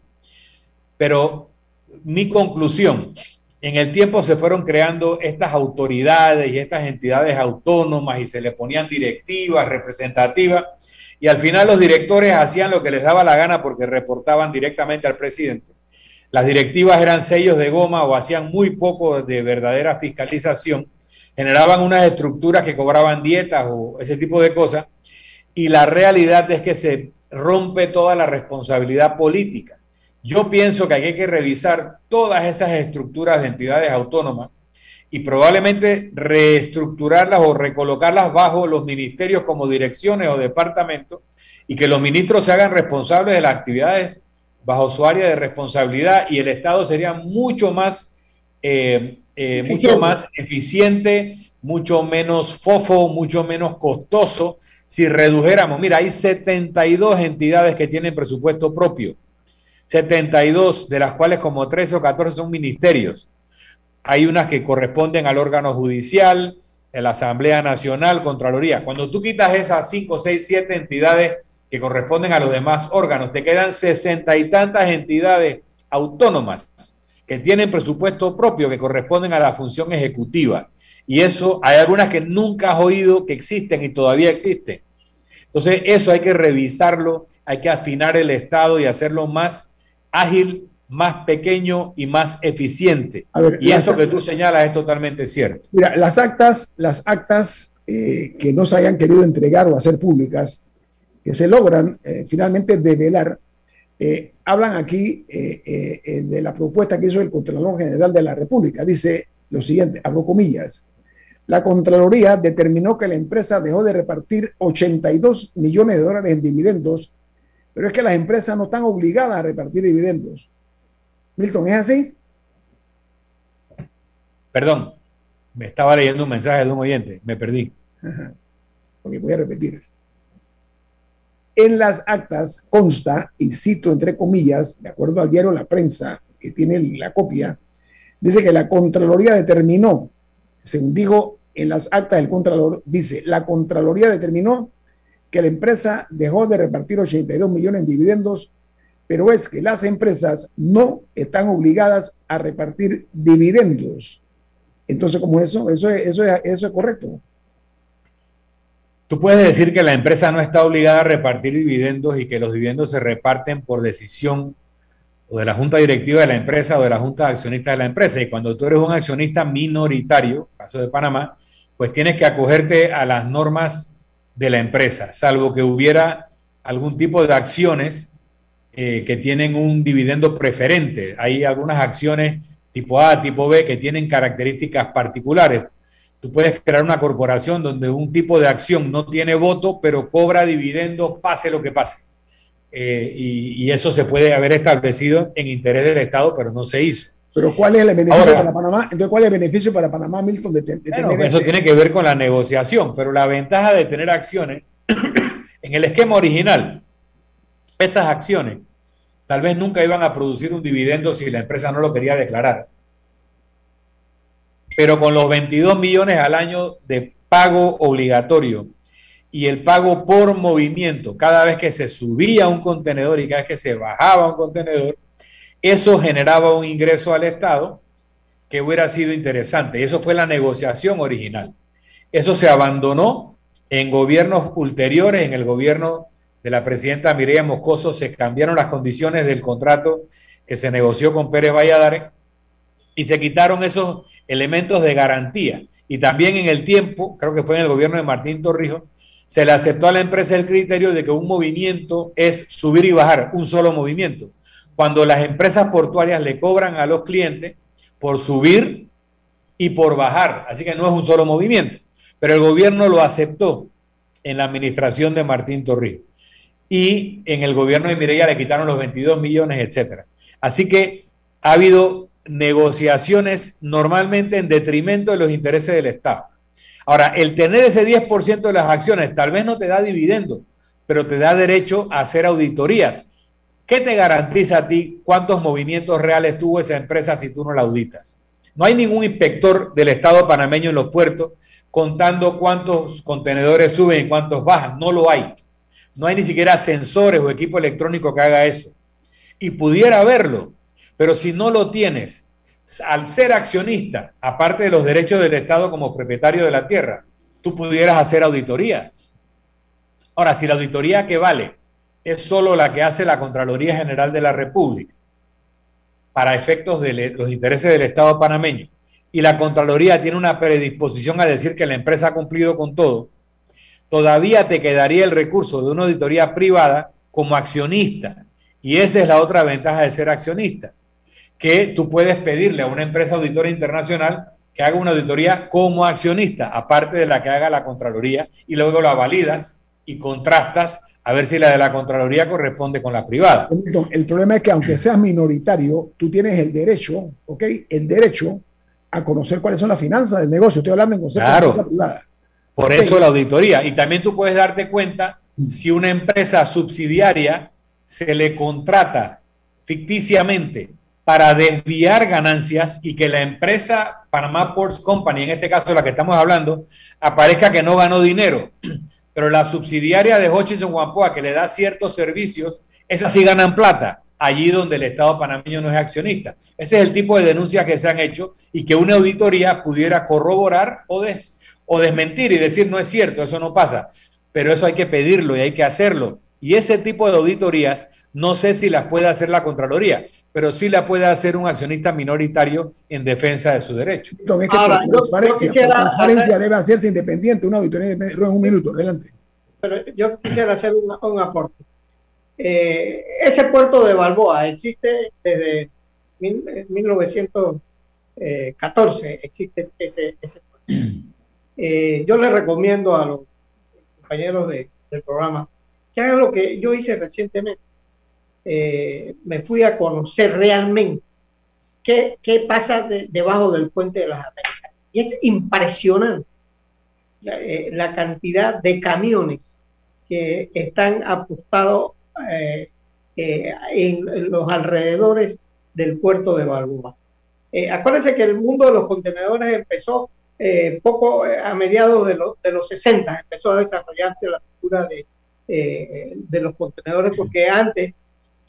Pero mi conclusión, en el tiempo se fueron creando estas autoridades y estas entidades autónomas y se le ponían directivas, representativas, y al final los directores hacían lo que les daba la gana porque reportaban directamente al presidente. Las directivas eran sellos de goma o hacían muy poco de verdadera fiscalización, generaban unas estructuras que cobraban dietas o ese tipo de cosas, y la realidad es que se rompe toda la responsabilidad política. Yo pienso que hay que revisar todas esas estructuras de entidades autónomas y probablemente reestructurarlas o recolocarlas bajo los ministerios como direcciones o departamentos y que los ministros se hagan responsables de las actividades bajo su área de responsabilidad y el Estado sería mucho más, eh, eh, mucho más eficiente, mucho menos fofo, mucho menos costoso si redujéramos. Mira, hay 72 entidades que tienen presupuesto propio 72, de las cuales como 13 o 14 son ministerios. Hay unas que corresponden al órgano judicial, a la Asamblea Nacional, Contraloría. Cuando tú quitas esas 5, 6, 7 entidades que corresponden a los demás órganos, te quedan 60 y tantas entidades autónomas que tienen presupuesto propio, que corresponden a la función ejecutiva. Y eso hay algunas que nunca has oído que existen y todavía existen. Entonces, eso hay que revisarlo, hay que afinar el Estado y hacerlo más ágil, más pequeño y más eficiente. y eso que tú señalas es totalmente cierto. Mira, las actas, las actas eh, que no se hayan querido entregar o hacer públicas, que se logran eh, finalmente develar, eh, hablan aquí de la propuesta que hizo el Contralor General de la República. Dice lo siguiente, abro comillas. La Contraloría determinó que la empresa dejó de repartir 82 millones de dólares en dividendos pero es que las empresas no están obligadas a repartir dividendos. Milton, ¿es así? Perdón, me estaba leyendo un mensaje de un oyente, me perdí. porque voy a repetir. En las actas consta, y cito entre comillas, de acuerdo al diario La Prensa, que tiene la copia, dice que la Contraloría determinó, según dijo en las actas del Contralor, dice, la Contraloría determinó que la empresa dejó de repartir 82 millones en dividendos, pero es que las empresas no están obligadas a repartir dividendos. Entonces, ¿cómo eso? Eso es, eso eso es correcto. Tú puedes decir que la empresa no está obligada a repartir dividendos y que los dividendos se reparten por decisión o de la junta directiva de la empresa o de la junta de accionistas de la empresa. Y cuando tú eres un accionista minoritario, caso de Panamá, pues tienes que acogerte a las normas de la empresa, salvo que hubiera algún tipo de acciones eh, que tienen un dividendo preferente. Hay algunas acciones tipo A, tipo B, que tienen características particulares. Tú puedes crear una corporación donde un tipo de acción no tiene voto, pero cobra dividendo pase lo que pase. Eh, y, eso se puede haber establecido en interés del Estado, pero no se hizo. Pero ¿cuál es el beneficio para Panamá? Entonces, ¿cuál es el beneficio para Panamá, Milton, de, Eso este tiene que ver con la negociación, pero la ventaja de tener acciones <clears throat> en el esquema original, esas acciones tal vez nunca iban a producir un dividendo si la empresa no lo quería declarar. Pero con los 22 millones al año de pago obligatorio y el pago por movimiento, cada vez que se subía un contenedor y cada vez que se bajaba un contenedor, eso generaba un ingreso al Estado que hubiera sido interesante. Eso fue la negociación original. Eso se abandonó en gobiernos ulteriores, en el gobierno de la presidenta Mireya Moscoso, se cambiaron las condiciones del contrato que se negoció con Pérez Valladares y se quitaron esos elementos de garantía. Y también en el tiempo, creo que fue en el gobierno de Martín Torrijos, se le aceptó a la empresa el criterio de que un movimiento es subir y bajar, un solo movimiento. Cuando las empresas portuarias le cobran a los clientes por subir y por bajar. Así que no es un solo movimiento. Pero el gobierno lo aceptó en la administración de Martín Torrijos. Y en el gobierno de Mireya le quitaron los 22 millones, etcétera. Así que ha habido negociaciones normalmente en detrimento de los intereses del Estado. Ahora, el tener ese 10% de las acciones tal vez no te da dividendo, pero te da derecho a hacer auditorías. ¿Qué te garantiza a ti cuántos movimientos reales tuvo esa empresa si tú no la auditas? No hay ningún inspector del Estado panameño en los puertos contando cuántos contenedores suben y cuántos bajan. No lo hay. No hay ni siquiera sensores o equipo electrónico que haga eso. Y pudiera haberlo, pero si no lo tienes, al ser accionista, aparte de los derechos del Estado como propietario de la tierra, tú pudieras hacer auditoría. Ahora, si la auditoría que vale es solo la que hace la Contraloría General de la República para efectos de los intereses del Estado panameño y la Contraloría tiene una predisposición a decir que la empresa ha cumplido con todo, todavía te quedaría el recurso de una auditoría privada como accionista. Y esa es la otra ventaja de ser accionista que tú puedes pedirle a una empresa auditora internacional que haga una auditoría como accionista, aparte de la que haga la Contraloría, y luego la validas y contrastas a ver si la de la Contraloría corresponde con la privada. El problema es que aunque seas minoritario, tú tienes el derecho, ¿ok? El derecho a conocer cuáles son las finanzas del negocio. Estoy hablando en concepto claro. Por eso la auditoría. Y también tú puedes darte cuenta si una empresa subsidiaria se le contrata ficticiamente para desviar ganancias y que la empresa Panama Ports Company, en este caso la que estamos hablando, aparezca que no ganó dinero, pero la subsidiaria de Hutchinson Wampoa que le da ciertos servicios, esas sí ganan plata, allí donde el Estado panameño no es accionista. Ese es el tipo de denuncias que se han hecho y que una auditoría pudiera corroborar o, des, o desmentir y decir no es cierto, eso no pasa. Pero eso hay que pedirlo y hay que hacerlo. Y ese tipo de auditorías no sé si las puede hacer la Contraloría, pero sí la puede hacer un accionista minoritario en defensa de su derecho. Don, Ahora, transparencia, transparencia debe hacerse independiente, una auditoría en un minuto, adelante. Pero yo quisiera hacer un aporte. Eh, ese puerto de Balboa existe desde 1914, existe ese, ese puerto. <clears throat> Eh, yo le recomiendo a los compañeros de, del programa que hagan lo que yo hice recientemente eh, me fui a conocer realmente qué, qué pasa debajo del puente de las Américas. Y es impresionante la, eh, cantidad de camiones que están apostados eh, en, los alrededores del puerto de Balboa. acuérdense que el mundo de los contenedores empezó poco a mediados de, de, los 60, empezó a desarrollarse la cultura de, de los contenedores, porque antes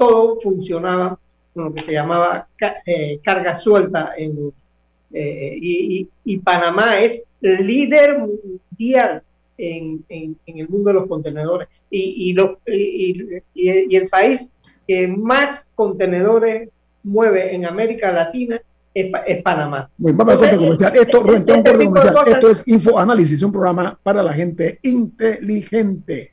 todo funcionaba con lo que se llamaba eh, carga suelta en, eh, y, Panamá es líder mundial en, el mundo de los contenedores y, y, el país que más contenedores mueve en América Latina es, Panamá. Esto, Esto es Infoanálisis, un programa para la gente inteligente.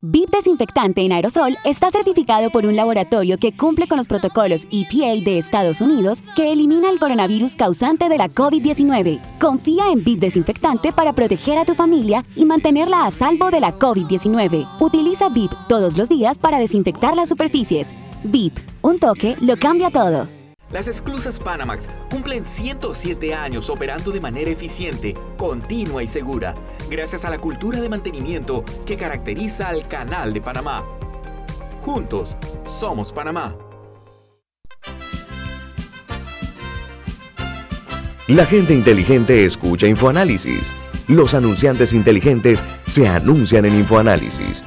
VIP Desinfectante en aerosol está certificado por un laboratorio que cumple con los protocolos EPA de Estados Unidos que elimina el coronavirus causante de la COVID-19. Confía en VIP Desinfectante para proteger a tu familia y mantenerla a salvo de la COVID-19. Utiliza VIP todos los días para desinfectar las superficies. VIP, un toque lo cambia todo. Las exclusas Panamax cumplen 107 años operando de manera eficiente, continua y segura, gracias a la cultura de mantenimiento que caracteriza al Canal de Panamá. Juntos, somos Panamá. La gente inteligente escucha InfoAnálisis. Los anunciantes inteligentes se anuncian en InfoAnálisis.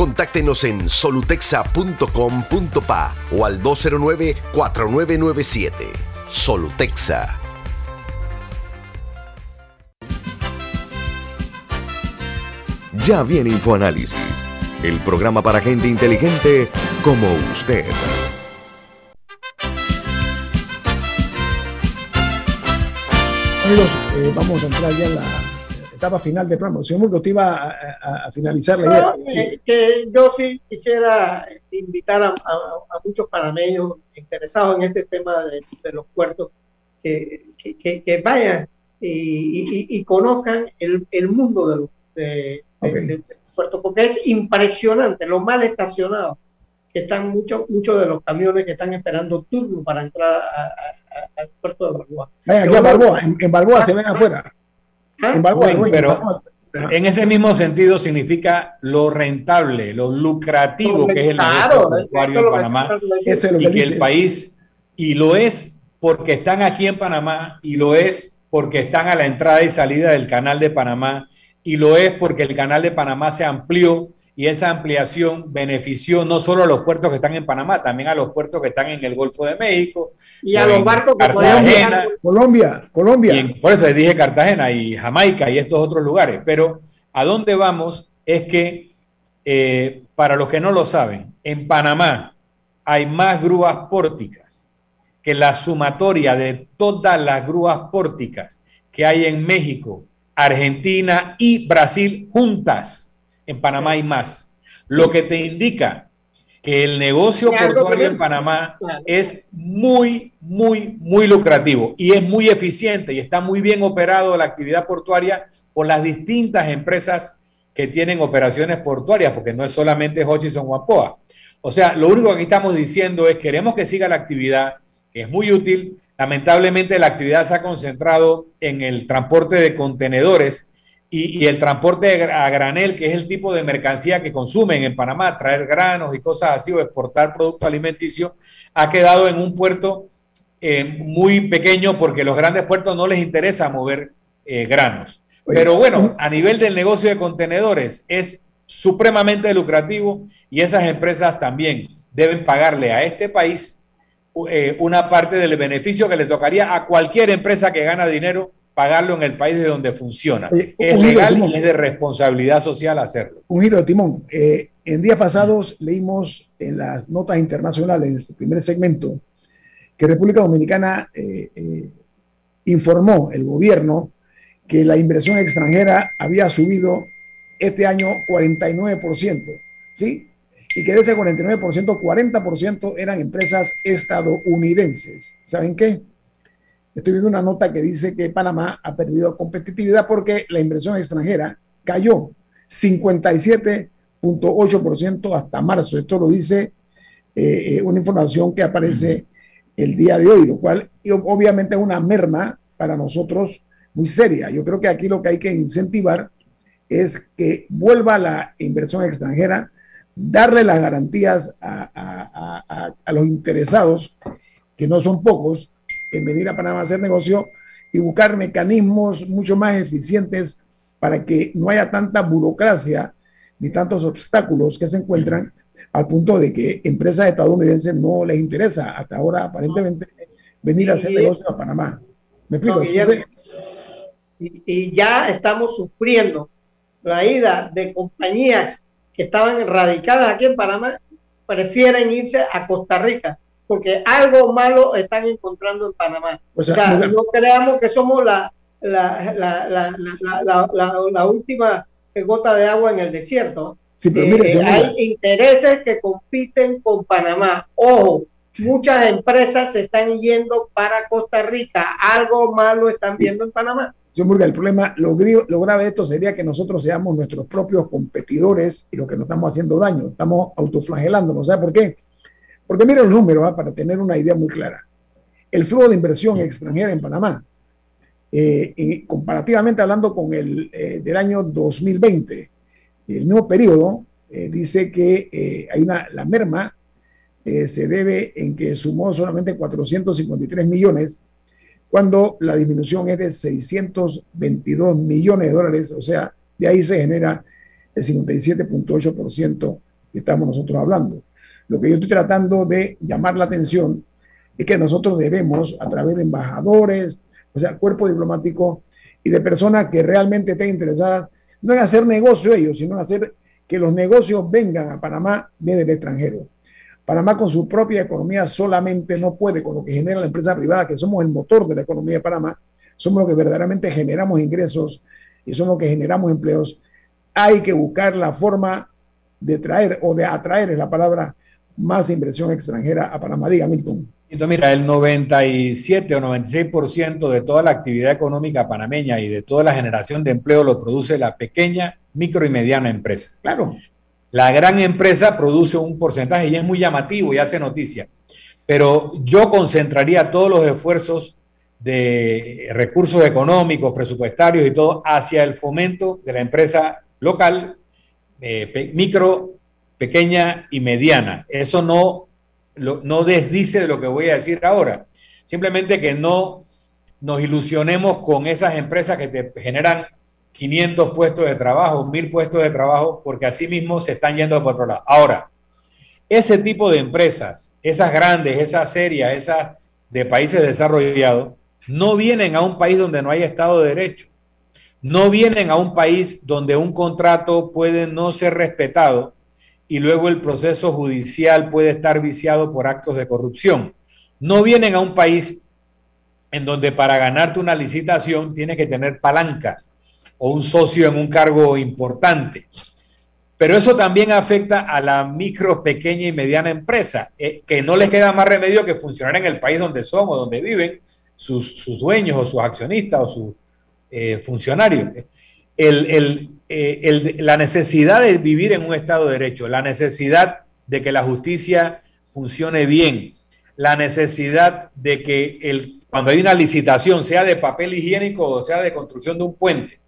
Contáctenos en solutexa.com.pa o al 209-4997. Solutexa. Ya viene InfoAnálisis, el programa para gente inteligente como usted. Amigos, eh, vamos a entrar ya en la etapa final del programa. Señor Murgo, te iba a, finalizar la idea. Eh, que yo sí quisiera invitar a, muchos panameños interesados en este tema de, los puertos que, que, vayan y, conozcan el, el, mundo de los, de, puertos, porque es impresionante lo mal estacionado que están muchos muchos de los camiones que están esperando turno para entrar al puerto de Balboa. en, Balboa se ven afuera. En Balboa, pero en ese mismo sentido significa lo rentable, lo lucrativo que es el negocio portuario en Panamá y que el país, y lo es porque están aquí en Panamá y lo es porque están a la entrada y salida del canal de Panamá y lo es porque el canal de Panamá se amplió y esa ampliación benefició no solo a los puertos que están en Panamá, también a los puertos que están en el Golfo de México. Y a los barcos que Cartagena, Colombia, Colombia. por eso dije Cartagena y Jamaica y estos otros lugares. Pero a dónde vamos es que, eh, para los que no lo saben, en Panamá hay más grúas pórticas que la sumatoria de todas las grúas pórticas que hay en México, Argentina y Brasil juntas. En Panamá hay más. Lo que te indica que el negocio portuario en Panamá es muy, muy, muy lucrativo y es muy eficiente y está muy bien operado la actividad portuaria por las distintas empresas que tienen operaciones portuarias, porque no es solamente Hutchison o Apoa. O sea, lo único que aquí estamos diciendo es queremos que siga la actividad, que es muy útil, Lamentablemente la actividad se ha concentrado en el transporte de contenedores y, el transporte a granel, que es el tipo de mercancía que consumen en Panamá, traer granos y cosas así o exportar producto alimenticio, ha quedado en un puerto eh, muy pequeño porque los grandes puertos no les interesa mover eh, granos. Pero bueno, a nivel del negocio de contenedores es supremamente lucrativo y esas empresas también deben pagarle a este país eh, una parte del beneficio que le tocaría a cualquier empresa que gana dinero pagarlo en el país de donde funciona. es legal y es de responsabilidad social hacerlo. Un giro de timón. Eh, en días pasados leímos en las notas internacionales, en este primer segmento, que República Dominicana eh, informó el gobierno que la inversión extranjera había subido este año 49%. ¿Sí? y que de ese 49%, 40% eran empresas estadounidenses. ¿Saben qué? Estoy viendo una nota que dice que Panamá ha perdido competitividad porque la inversión extranjera cayó 57.8% hasta marzo. Esto lo dice eh, eh, una información que aparece el día de hoy, lo cual obviamente es una merma para nosotros muy seria. Yo creo que aquí lo que hay que incentivar es que vuelva la inversión extranjera darle las garantías a, los interesados, que no son pocos, en venir a Panamá a hacer negocio y buscar mecanismos mucho más eficientes para que no haya tanta burocracia ni tantos obstáculos que se encuentran al punto de que empresas estadounidenses no les interesa hasta ahora aparentemente venir a hacer negocio a Panamá. ¿Me explico? y ya estamos sufriendo la ida de compañías estaban radicadas aquí en Panamá prefieren irse a Costa Rica porque algo malo están encontrando en Panamá. O sea, no creamos que somos la, la, la, la, última gota de agua en el desierto. Eh, hay intereses que compiten con Panamá. Ojo, muchas empresas se están yendo para Costa Rica. Algo malo están viendo en Panamá. Señor el problema, lo, lo, grave de esto sería que nosotros seamos nuestros propios competidores y lo que nos estamos haciendo daño, estamos autoflagelándonos. ¿Sabe por qué? Porque miren los números, ¿ah? para tener una idea muy clara. El flujo de inversión extranjera en Panamá, eh, comparativamente hablando con el eh, del año 2020, el nuevo periodo, eh, dice que hay una, la merma eh, se debe en que sumó solamente 453 millones, cuando la disminución es de 622 millones de dólares, o sea, de ahí se genera el 57.8% que estamos nosotros hablando. Lo que yo estoy tratando de llamar la atención es que nosotros debemos, a través de embajadores, o sea, cuerpo diplomático y de personas que realmente estén interesadas, no en hacer negocio ellos, sino en hacer que los negocios vengan a Panamá desde el extranjero. Panamá con su propia economía solamente no puede, con lo que genera la empresa privada, que somos el motor de la economía de Panamá, somos los que verdaderamente generamos ingresos y somos los que generamos empleos. Hay que buscar la forma de traer o de atraer, es la palabra, más inversión extranjera a Panamá. Diga, Milton. Entonces, mira, el 97 o 96% de toda la actividad económica panameña y de toda la generación de empleo lo produce la pequeña, micro y mediana empresa. Claro. La gran empresa produce un porcentaje y es muy llamativo y hace noticia. Pero yo concentraría todos los esfuerzos de recursos económicos, presupuestarios y todo hacia el fomento de la empresa local, eh, micro, pequeña y mediana. Eso no, no desdice de lo que voy a decir ahora. Simplemente que no nos ilusionemos con esas empresas que te generan 500 puestos de trabajo, 1000 puestos de trabajo, porque así mismo se están yendo por otro lado. Ahora, ese tipo de empresas, esas grandes, esas serias, esas de países desarrollados, no vienen a un país donde no hay Estado de Derecho. No vienen a un país donde un contrato puede no ser respetado y luego el proceso judicial puede estar viciado por actos de corrupción. No vienen a un país en donde para ganarte una licitación tienes que tener palanca o un socio en un cargo importante. Pero eso también afecta a la micro, pequeña y mediana empresa, eh, que no les queda más remedio que funcionar en el país donde son o donde viven sus, dueños o sus accionistas o sus eh, funcionarios. Eh, la necesidad de vivir en un Estado de Derecho, la necesidad de que la justicia funcione bien, la necesidad de que el, cuando hay una licitación, sea de papel higiénico o sea de construcción de un puente,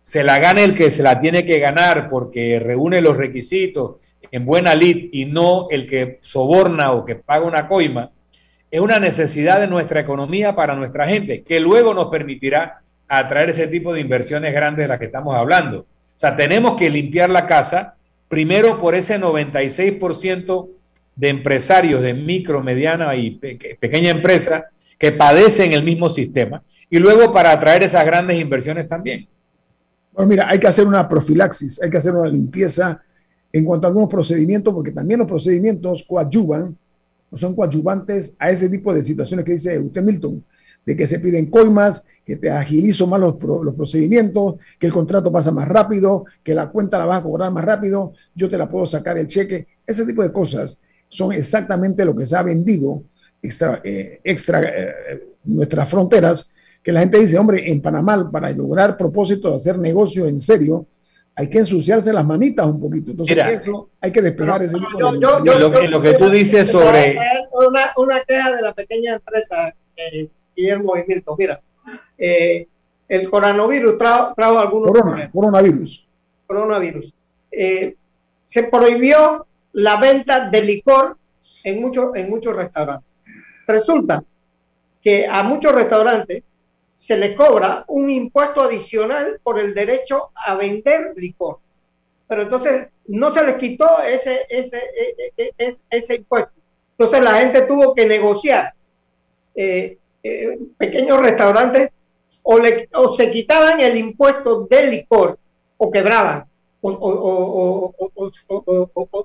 se la gane el que se la tiene que ganar porque reúne los requisitos en buena lid y no el que soborna o que paga una coima, es una necesidad de nuestra economía para nuestra gente, que luego nos permitirá atraer ese tipo de inversiones grandes de las que estamos hablando. O sea, tenemos que limpiar la casa, primero por ese 96% de empresarios de micro, mediana y pequeña empresa que padecen el mismo sistema, y luego para atraer esas grandes inversiones también. Bueno, mira, hay que hacer una profilaxis, hay que hacer una limpieza en cuanto a algunos procedimientos, porque también los procedimientos coadyuvan, son coadyuvantes a ese tipo de situaciones que dice usted Milton, de que se piden coimas, que te agilizo más los, los, procedimientos, que el contrato pasa más rápido, que la cuenta la vas a cobrar más rápido, yo te la puedo sacar el cheque. Ese tipo de cosas son exactamente lo que se ha vendido extra, eh, extra eh, nuestras fronteras que la gente dice, hombre, en Panamá, para lograr propósito de hacer negocio en serio, hay que ensuciarse las manitas un poquito. Entonces, eso hay que despejar ese tipo de... Yo, lo, que tú dices sobre... Una, una queja de la pequeña empresa, eh, Guillermo y Milton. Mira, eh, el coronavirus trajo, algunos... coronavirus. Coronavirus. Eh, se prohibió la venta de licor en, muchos en muchos restaurantes. Resulta que a muchos restaurantes se le cobra un impuesto adicional por el derecho a vender licor. Pero entonces no se les quitó ese, ese, e, e, e, ese, impuesto. Entonces la gente tuvo que negociar. Eh, eh, pequeños restaurantes o, le, o, se quitaban el impuesto del licor o quebraban o,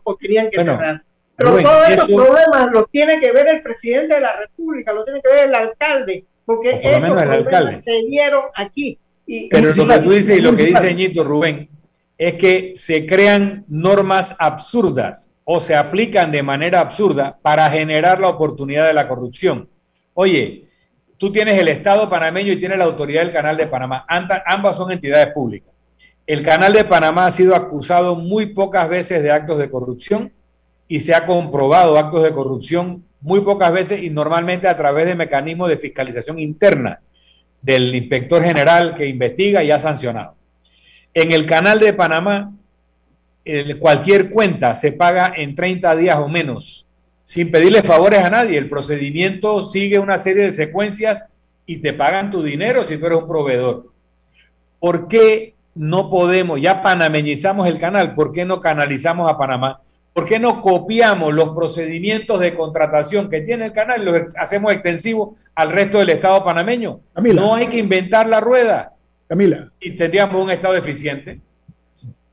o tenían que cerrar. Pero todos esos problemas los tiene que ver el presidente de la República, los tiene que ver el alcalde, porque por el alcalde. se dieron aquí. Y, Pero lo que tú dices y lo que dice Ñito Rubén es que se crean normas absurdas o se aplican de manera absurda para generar la oportunidad de la corrupción. Oye, tú tienes el Estado panameño y tienes la autoridad del Canal de Panamá. Ambas son entidades públicas. El Canal de Panamá ha sido acusado muy pocas veces de actos de corrupción y se ha comprobado actos de corrupción muy pocas veces y normalmente a través de mecanismos de fiscalización interna del inspector general que investiga y ha sancionado. En el canal de Panamá, cualquier cuenta se paga en 30 días o menos sin pedirle favores a nadie. El procedimiento sigue una serie de secuencias y te pagan tu dinero si tú eres un proveedor. ¿Por qué no podemos, ya panameñizamos el canal, ¿por qué no canalizamos a Panamá? ¿Por qué no copiamos los procedimientos de contratación que tiene el canal y los hacemos extensivos al resto del Estado panameño? No hay que inventar la rueda. Camila. Y tendríamos un Estado eficiente.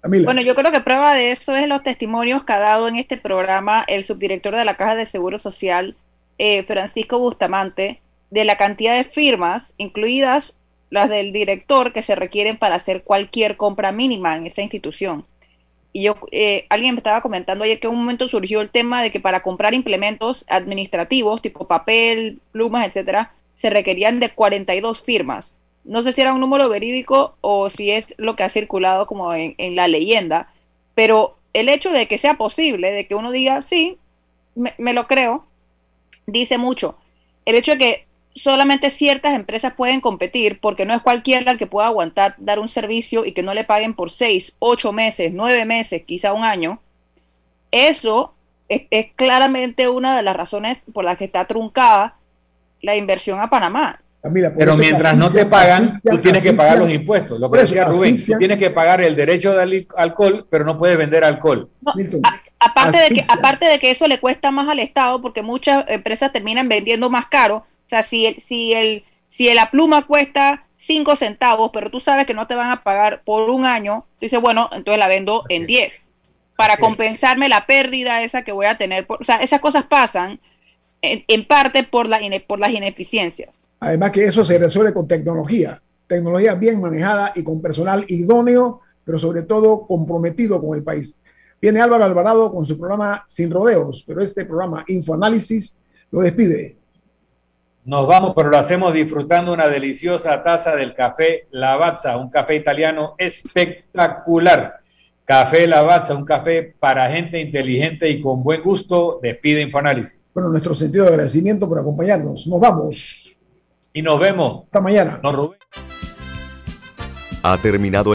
Bueno, yo creo que prueba de eso es los testimonios que ha dado en este programa el subdirector de la Caja de Seguro Social, eh, Francisco Bustamante, de la cantidad de firmas, incluidas las del director, que se requieren para hacer cualquier compra mínima en esa institución. Y yo, eh, alguien me estaba comentando ayer que en un momento surgió el tema de que para comprar implementos administrativos, tipo papel, plumas, etcétera, se requerían de 42 firmas no sé si era un número verídico o si es lo que ha circulado como en, la leyenda, pero el hecho de que sea posible, de que uno diga, sí, me, lo creo, dice mucho. El hecho de que solamente ciertas empresas pueden competir, porque no es cualquiera el que pueda aguantar dar un servicio y que no le paguen por seis, ocho meses, nueve meses, quizá un año, eso es, es claramente una de las razones por las que está truncada la inversión a Panamá pero mientras no te pagan, tú tienes que pagar los impuestos. Lo que decía Rubén, tú tienes que pagar el derecho de alcohol, pero no puedes vender alcohol. aparte, de que, aparte de que eso le cuesta más al Estado, porque muchas empresas terminan vendiendo más caro. O sea, si, el, si, el, si la pluma cuesta 5 centavos, pero tú sabes que no te van a pagar por un año, tú dices, bueno, entonces la vendo en 10 para compensarme la pérdida esa que voy a tener. o sea, esas cosas pasan en, en parte por, la, por las ineficiencias. Además que eso se resuelve con tecnología, tecnología bien manejada y con personal idóneo, pero sobre todo comprometido con el país. Viene Álvaro Alvarado con su programa Sin Rodeos, pero este programa Infoanálisis lo despide. Nos vamos, pero lo hacemos disfrutando una deliciosa taza del café Lavazza, un café italiano espectacular. Café Lavazza, un café para gente inteligente y con buen gusto. Despide Infoanálisis. Bueno, nuestro sentido de agradecimiento por acompañarnos. Nos vamos y nos vemos. Hasta mañana. No, Rubén. Ha terminado